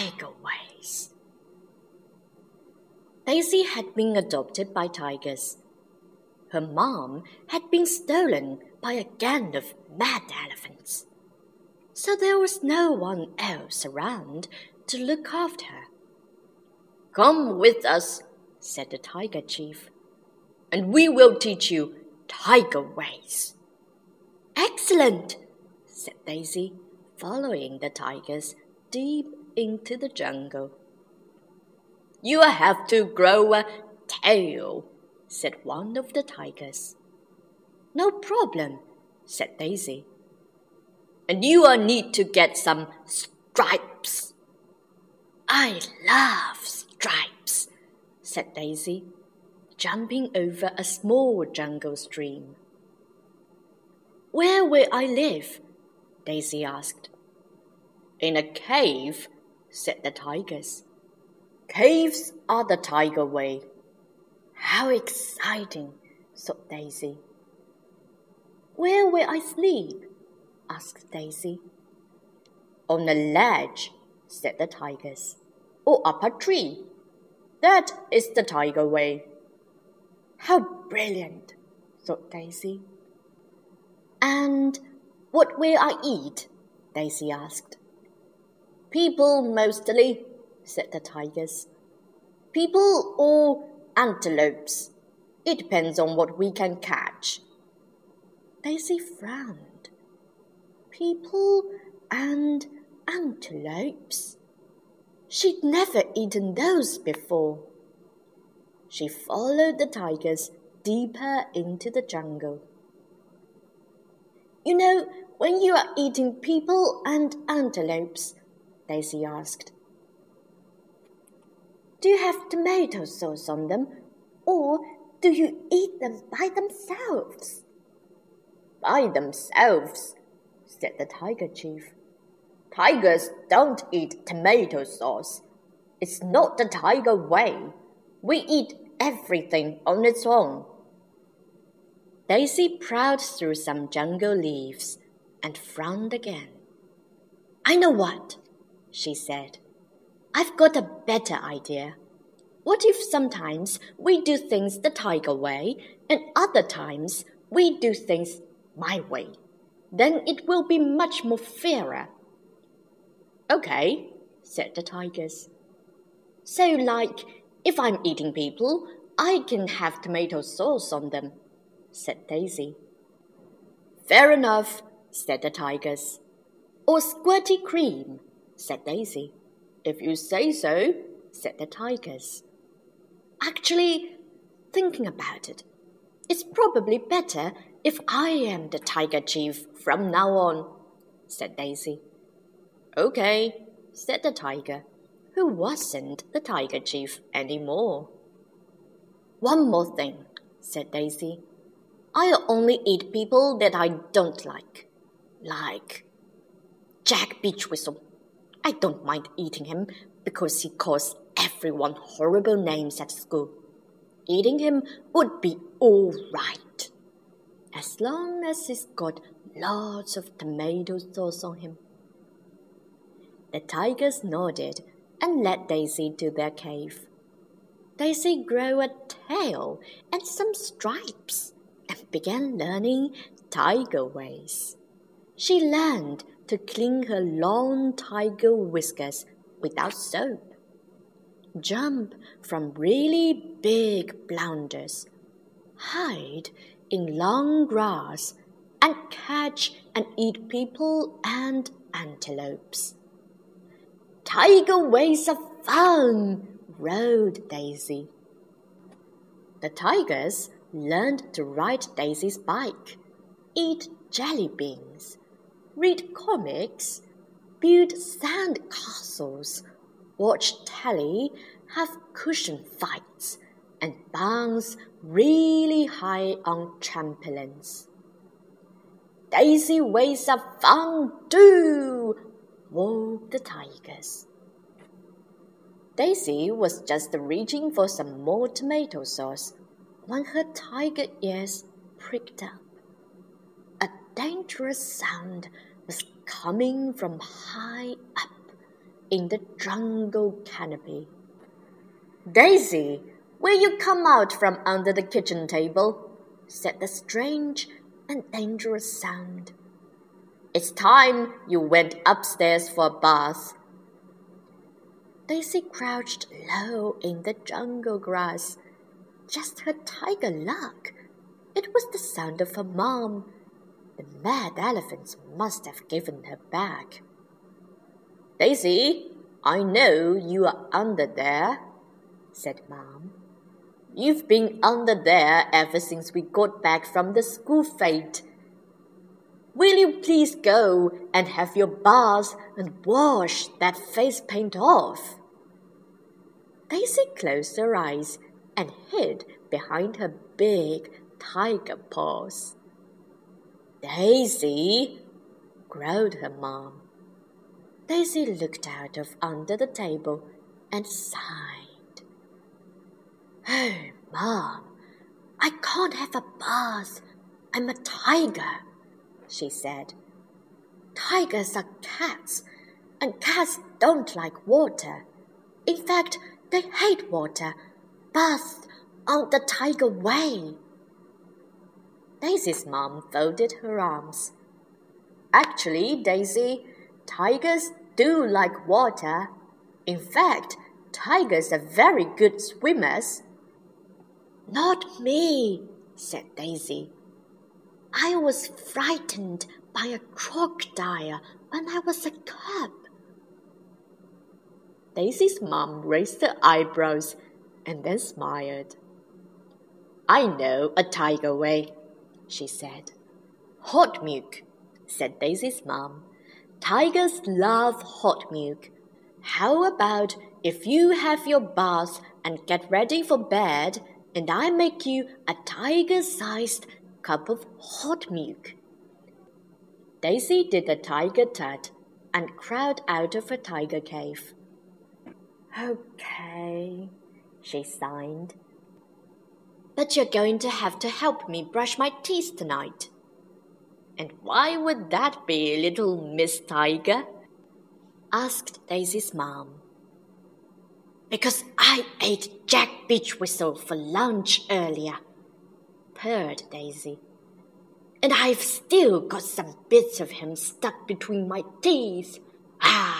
tiger ways. Daisy had been adopted by tigers. Her mom had been stolen by a gang of mad elephants. So there was no one else around to look after her. Come with us, said the tiger chief, and we will teach you tiger ways. Excellent, said Daisy, following the tigers deep into the jungle. You have to grow a tail, said one of the tigers. No problem, said Daisy. And you will need to get some stripes. I love stripes, said Daisy, jumping over a small jungle stream. Where will I live? Daisy asked. In a cave, said the tigers. Caves are the tiger way. How exciting, thought Daisy. Where will I sleep? asked Daisy. On a ledge, said the tigers, or up a tree. That is the tiger way. How brilliant, thought Daisy. And what will I eat? Daisy asked. People mostly, said the tigers. People or antelopes. It depends on what we can catch. Daisy frowned. People and antelopes? She'd never eaten those before. She followed the tigers deeper into the jungle. You know, when you are eating people and antelopes, Daisy asked, do you have tomato sauce on them, or do you eat them by themselves? By themselves, said the tiger chief. Tigers don't eat tomato sauce. It's not the tiger way. We eat everything on its own. Daisy prowled through some jungle leaves and frowned again. I know what, she said. I've got a better idea. What if sometimes we do things the tiger way and other times we do things my way? Then it will be much more fairer. Okay, said the tigers. So, like, if I'm eating people, I can have tomato sauce on them, said Daisy. Fair enough, said the tigers. Or squirty cream, said Daisy. If you say so, said the tigers. Actually, thinking about it, it's probably better if I am the tiger chief from now on, said Daisy. Okay, said the tiger, who wasn't the tiger chief any more. One more thing, said Daisy. I'll only eat people that I don't like. Like Jack Beechwhistle. I don't mind eating him because he calls everyone horrible names at school. Eating him would be all right. As long as he's got lots of tomato sauce on him. The tigers nodded and led Daisy to their cave. Daisy grew a tail and some stripes and began learning tiger ways. She learned to clean her long tiger whiskers without soap, jump from really big blunders, hide in long grass, and catch and eat people and antelopes. Tiger ways of fun, rode Daisy. The tigers learned to ride Daisy's bike, eat jelly beans, read comics, build sand castles, watch telly, have cushion fights, and bounce really high on trampolines. Daisy ways of fun too, roared the tigers. Daisy was just reaching for some more tomato sauce when her tiger ears pricked up. A dangerous sound coming from high up, in the jungle canopy. Daisy, will you come out from under the kitchen table? said the strange and dangerous sound. It's time you went upstairs for a bath. Daisy crouched low in the jungle grass. Just her tiger luck. It was the sound of her mom. The mad elephants must have given her back. Daisy, I know you are under there, said Mom. You've been under there ever since we got back from the school fete. Will you please go and have your bath and wash that face paint off? Daisy closed her eyes and hid behind her big tiger paws. Daisy, growled her mom. Daisy looked out of under the table and sighed. Oh, Mom, I can't have a bath. I'm a tiger, she said. Tigers are cats, and cats don't like water. In fact, they hate water. Baths aren't the tiger way. Daisy's mom folded her arms. Actually, Daisy, tigers do like water. In fact, tigers are very good swimmers. Not me, said Daisy. I was frightened by a crocodile when I was a cub. Daisy's mom raised her eyebrows and then smiled. I know a tiger way, she said. Hot milk, said Daisy's mom. Tigers love hot milk. How about if you have your bath and get ready for bed, and I make you a tiger sized cup of hot milk? Daisy did a tiger tut and crawled out of her tiger cave. Okay, she signed. But you're going to have to help me brush my teeth tonight. And why would that be, little Miss Tiger? asked Daisy's mom. Because I ate Jack Beechwhistle for lunch earlier, purred Daisy. And I've still got some bits of him stuck between my teeth. Ah!